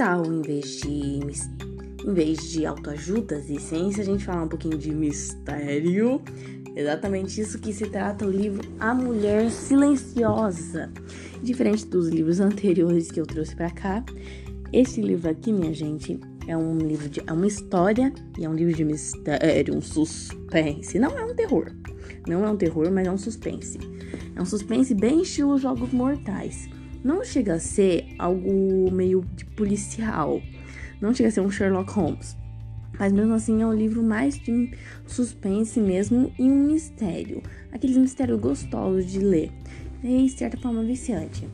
tal, em vez de em vez de autoajudas e ciência, a gente falar um pouquinho de mistério. Exatamente isso que se trata o livro A Mulher Silenciosa. Diferente dos livros anteriores que eu trouxe para cá, esse livro aqui, minha gente, é um livro de é uma história e é um livro de mistério, um suspense. Não é um terror. Não é um terror, mas é um suspense. É um suspense bem estilo Jogos Mortais. Não chega a ser algo meio de policial. Não chega a ser um Sherlock Holmes. Mas mesmo assim é um livro mais de suspense mesmo e um mistério. Aqueles mistérios gostosos de ler. E de certa forma viciante.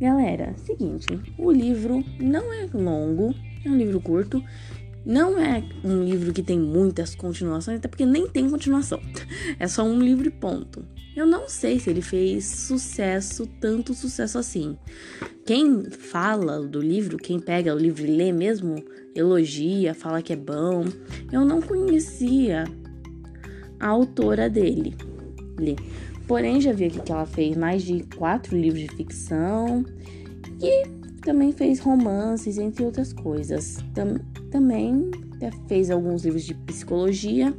Galera, seguinte, o livro não é longo, é um livro curto. Não é um livro que tem muitas continuações, até porque nem tem continuação. É só um livro e ponto. Eu não sei se ele fez sucesso, tanto sucesso assim. Quem fala do livro, quem pega o livro e lê mesmo, elogia, fala que é bom. Eu não conhecia a autora dele. Porém, já vi aqui que ela fez mais de quatro livros de ficção e também fez romances, entre outras coisas. Tam também fez alguns livros de psicologia,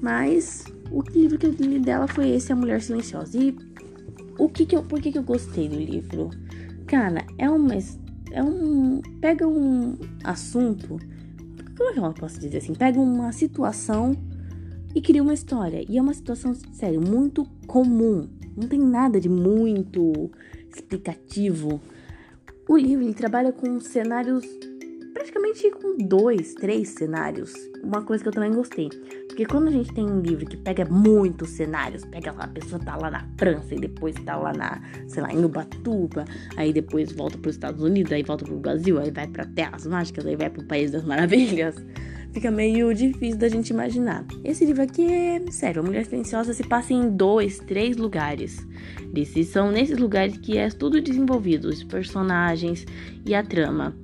mas o livro que eu li dela foi esse, A Mulher Silenciosa. E o que que eu, por que que eu gostei do livro? Cara, é uma é um pega um assunto, como é que eu posso dizer assim? Pega uma situação e cria uma história. E é uma situação, sério, muito comum. Não tem nada de muito explicativo. O livro ele trabalha com cenários praticamente com dois, três cenários. Uma coisa que eu também gostei. Porque quando a gente tem um livro que pega muitos cenários, pega lá, a pessoa tá lá na França e depois tá lá na, sei lá, em Ubatuba, aí depois volta para os Estados Unidos, aí volta pro Brasil, aí vai para Terras Mágicas, aí vai pro País das Maravilhas. Fica meio difícil da gente imaginar. Esse livro aqui é, sério, a Mulher Silenciosa se passa em dois, três lugares. Esses são nesses lugares que é tudo desenvolvido, os personagens e a trama.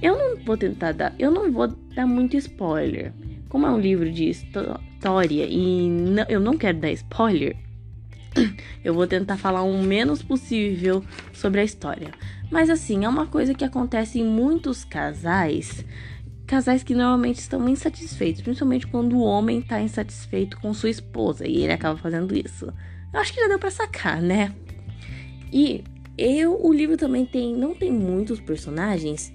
Eu não vou tentar dar, eu não vou dar muito spoiler. Como é um livro de história e não, eu não quero dar spoiler, eu vou tentar falar o menos possível sobre a história. Mas assim, é uma coisa que acontece em muitos casais, casais que normalmente estão insatisfeitos, principalmente quando o homem está insatisfeito com sua esposa e ele acaba fazendo isso. Eu acho que já deu para sacar, né? E eu, o livro também tem, não tem muitos personagens,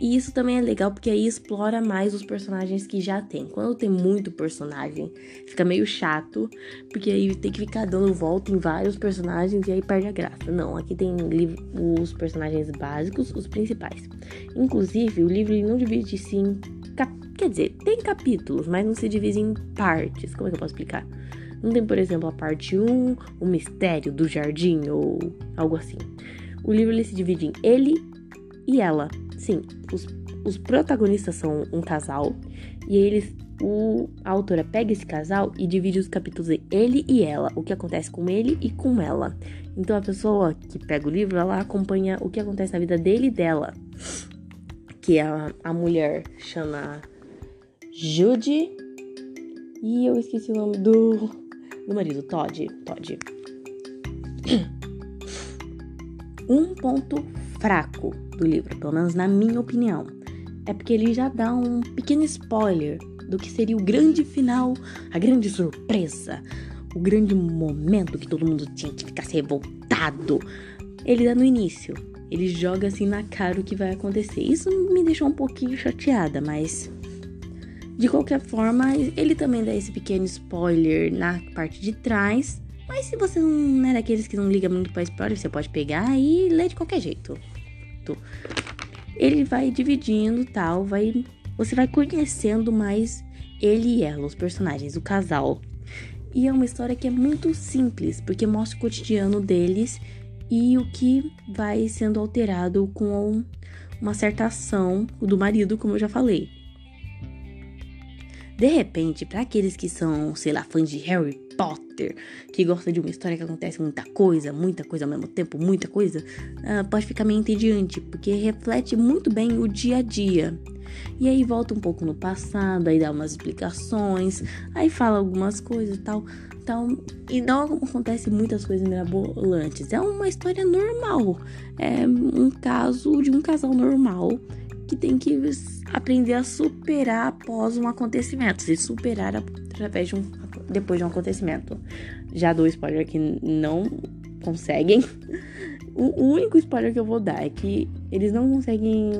e isso também é legal porque aí explora mais os personagens que já tem. Quando tem muito personagem, fica meio chato, porque aí tem que ficar dando volta em vários personagens e aí perde a graça. Não, aqui tem os personagens básicos, os principais. Inclusive, o livro não divide-se em. Quer dizer, tem capítulos, mas não se divide em partes. Como é que eu posso explicar? Não tem, por exemplo, a parte 1, o mistério do jardim ou algo assim. O livro ele se divide em ele e ela. Sim, os, os protagonistas são um casal e eles o, a autora pega esse casal e divide os capítulos em ele e ela, o que acontece com ele e com ela. Então a pessoa que pega o livro, ela acompanha o que acontece na vida dele e dela. Que a, a mulher chama Judy e eu esqueci o nome do, do marido, Todd. Todd. Um ponto fraco do livro, pelo menos na minha opinião, é porque ele já dá um pequeno spoiler do que seria o grande final, a grande surpresa, o grande momento que todo mundo tinha que ficar revoltado. Ele dá no início, ele joga assim na cara o que vai acontecer. Isso me deixou um pouquinho chateada, mas de qualquer forma, ele também dá esse pequeno spoiler na parte de trás. Mas se você não é daqueles que não liga muito para spoiler, você pode pegar e ler de qualquer jeito ele vai dividindo tal, vai você vai conhecendo mais ele e ela, os personagens, o casal. E é uma história que é muito simples, porque mostra o cotidiano deles e o que vai sendo alterado com uma certa ação do marido, como eu já falei. De repente, para aqueles que são, sei lá, fãs de Harry Potter, que gosta de uma história que acontece muita coisa, muita coisa ao mesmo tempo, muita coisa, uh, pode ficar meio entediante, porque reflete muito bem o dia a dia. E aí volta um pouco no passado, aí dá umas explicações, aí fala algumas coisas e tal, tal. E não acontece muitas coisas mirabolantes. É uma história normal. É um caso de um casal normal que tem que aprender a superar após um acontecimento, e superar através de um depois de um acontecimento. Já dou spoiler que não conseguem. O único spoiler que eu vou dar é que eles não conseguem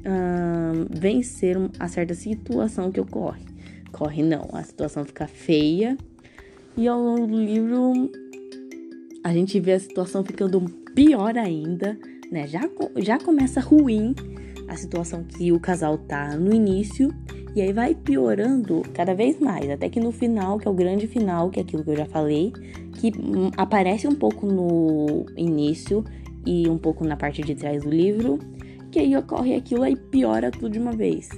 uh, vencer a certa situação que ocorre. Corre não, a situação fica feia. E ao longo do livro a gente vê a situação ficando pior ainda, né? Já, já começa ruim a situação que o casal tá no início e aí vai piorando cada vez mais, até que no final, que é o grande final, que é aquilo que eu já falei, que hum, aparece um pouco no início e um pouco na parte de trás do livro, que aí ocorre aquilo e piora tudo de uma vez.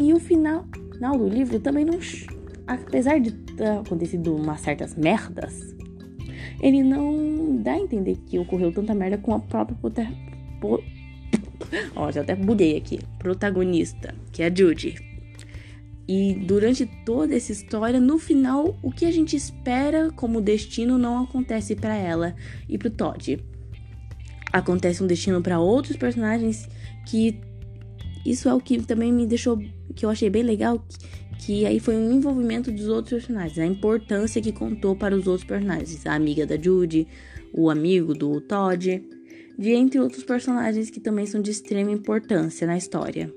E o final, final do livro também não. Apesar de ter acontecido umas certas merdas, ele não dá a entender que ocorreu tanta merda com a própria Ó, já até buguei aqui. Protagonista, que é a Judy. E durante toda essa história, no final, o que a gente espera como destino não acontece para ela e pro Todd. Acontece um destino para outros personagens que isso é o que também me deixou que eu achei bem legal, que, aí foi um envolvimento dos outros personagens, a importância que contou para os outros personagens, a amiga da Judy, o amigo do Todd, de entre outros personagens que também são de extrema importância na história.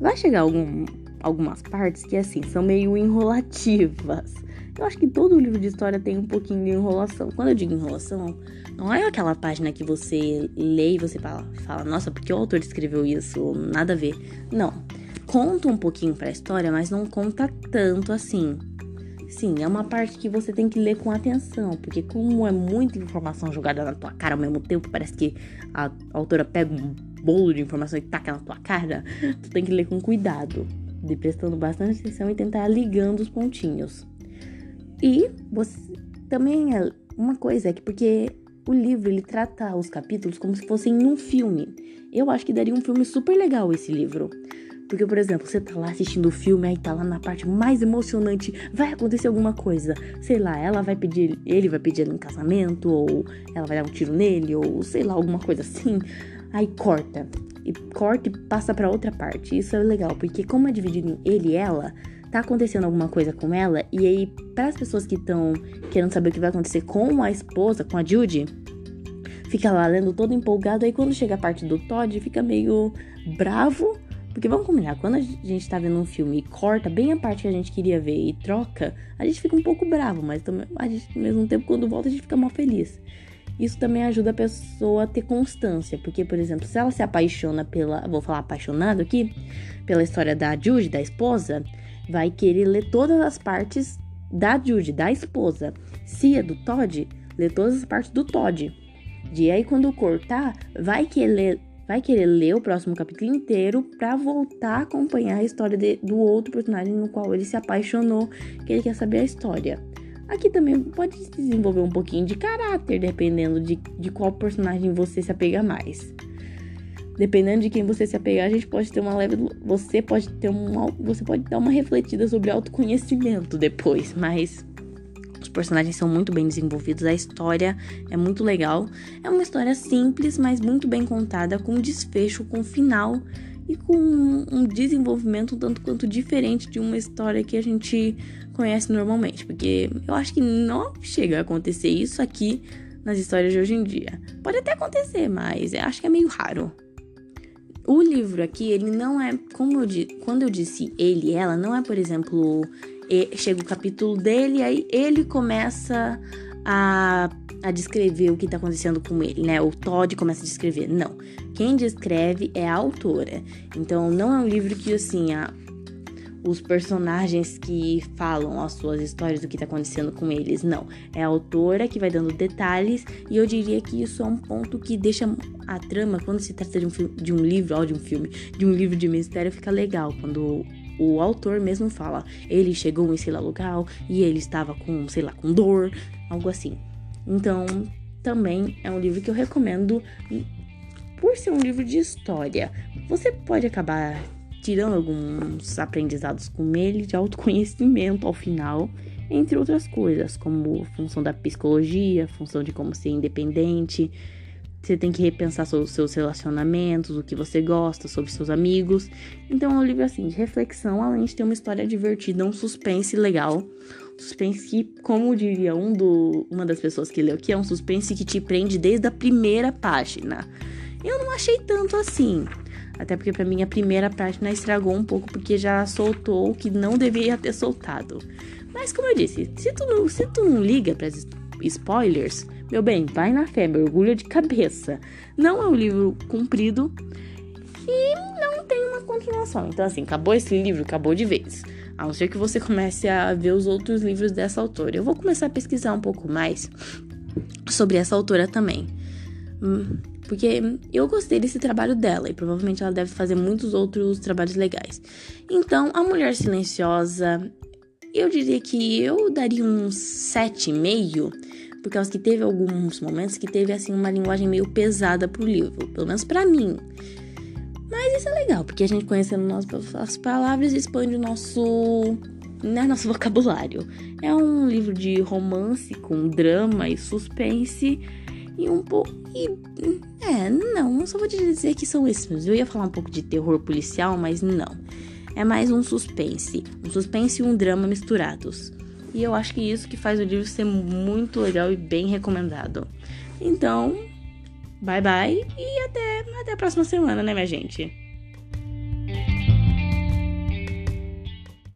Vai chegar algum, algumas partes que, assim, são meio enrolativas. Eu acho que todo livro de história tem um pouquinho de enrolação. Quando eu digo enrolação, não é aquela página que você lê e você fala, fala nossa, porque o autor escreveu isso? Nada a ver. Não. Conta um pouquinho pra história, mas não conta tanto assim. Sim, é uma parte que você tem que ler com atenção, porque como é muita informação jogada na tua cara ao mesmo tempo, parece que a autora pega um bolo de informação e taca na tua cara, tu tem que ler com cuidado, prestando bastante atenção e tentar ligando os pontinhos. E você também é uma coisa é que porque o livro ele trata os capítulos como se fossem um filme. Eu acho que daria um filme super legal esse livro. Porque, por exemplo, você tá lá assistindo o filme, aí tá lá na parte mais emocionante, vai acontecer alguma coisa. Sei lá, ela vai pedir, ele vai pedir ela em casamento, ou ela vai dar um tiro nele, ou sei lá, alguma coisa assim. Aí corta. E corta e passa para outra parte. Isso é legal, porque como é dividido em ele e ela, tá acontecendo alguma coisa com ela, e aí, para as pessoas que estão querendo saber o que vai acontecer com a esposa, com a Judy, fica lá lendo todo empolgado, aí quando chega a parte do Todd, fica meio bravo porque vamos combinar, quando a gente tá vendo um filme e corta bem a parte que a gente queria ver e troca, a gente fica um pouco bravo, mas também, gente, ao mesmo tempo, quando volta, a gente fica mal feliz. Isso também ajuda a pessoa a ter constância, porque, por exemplo, se ela se apaixona pela. Vou falar apaixonado aqui, pela história da Jude, da esposa, vai querer ler todas as partes da Jude, da esposa. Se é do Todd, lê todas as partes do Todd. E aí, quando cortar, vai querer vai querer ler o próximo capítulo inteiro para voltar a acompanhar a história de, do outro personagem no qual ele se apaixonou, que ele quer saber a história. Aqui também pode desenvolver um pouquinho de caráter, dependendo de, de qual personagem você se apega mais. Dependendo de quem você se apegar, a gente pode ter uma leve. Você pode ter uma. Você pode dar uma refletida sobre autoconhecimento depois, mas os personagens são muito bem desenvolvidos, a história é muito legal. É uma história simples, mas muito bem contada, com desfecho, com final e com um desenvolvimento um tanto quanto diferente de uma história que a gente conhece normalmente. Porque eu acho que não chega a acontecer isso aqui nas histórias de hoje em dia. Pode até acontecer, mas eu acho que é meio raro. O livro aqui, ele não é, como eu quando eu disse ele ela, não é, por exemplo, chega o capítulo dele, aí ele começa a, a descrever o que tá acontecendo com ele, né? O Todd começa a descrever. Não. Quem descreve é a autora. Então, não é um livro que, assim, a, os personagens que falam as suas histórias do que tá acontecendo com eles. Não. É a autora que vai dando detalhes. E eu diria que isso é um ponto que deixa a trama, quando se trata de um, de um livro, ou de um filme, de um livro de mistério, fica legal. Quando o autor mesmo fala, ele chegou em sei lá lugar e ele estava com, sei lá, com dor, algo assim. Então, também é um livro que eu recomendo por ser um livro de história. Você pode acabar tirando alguns aprendizados com ele de autoconhecimento ao final, entre outras coisas, como função da psicologia, função de como ser independente, você tem que repensar sobre os seus relacionamentos, o que você gosta, sobre seus amigos. Então é um livro assim de reflexão, além de ter uma história divertida, um suspense legal. Suspense que, como diria um do, uma das pessoas que leu aqui, é um suspense que te prende desde a primeira página. Eu não achei tanto assim. Até porque para mim a primeira página estragou um pouco porque já soltou o que não deveria ter soltado. Mas como eu disse, se tu não, se tu não liga para spoilers, meu bem, vai na fé, mergulha de cabeça. Não é um livro comprido e não tem uma continuação. Então assim, acabou esse livro, acabou de vez. A não ser que você comece a ver os outros livros dessa autora. Eu vou começar a pesquisar um pouco mais sobre essa autora também. Hum, porque eu gostei desse trabalho dela e provavelmente ela deve fazer muitos outros trabalhos legais. Então, A Mulher Silenciosa, eu diria que eu daria um 7,5, por causa que teve alguns momentos que teve assim uma linguagem meio pesada pro livro, pelo menos para mim. Mas isso é legal, porque a gente conhecendo nossas palavras expande o nosso, né, nosso vocabulário. É um livro de romance com drama e suspense e um pouco. É, não, só vou te dizer que são esses. Eu ia falar um pouco de terror policial, mas não. É mais um suspense. Um suspense e um drama misturados. E eu acho que isso que faz o livro ser muito legal e bem recomendado. Então, bye bye e até, até a próxima semana, né, minha gente?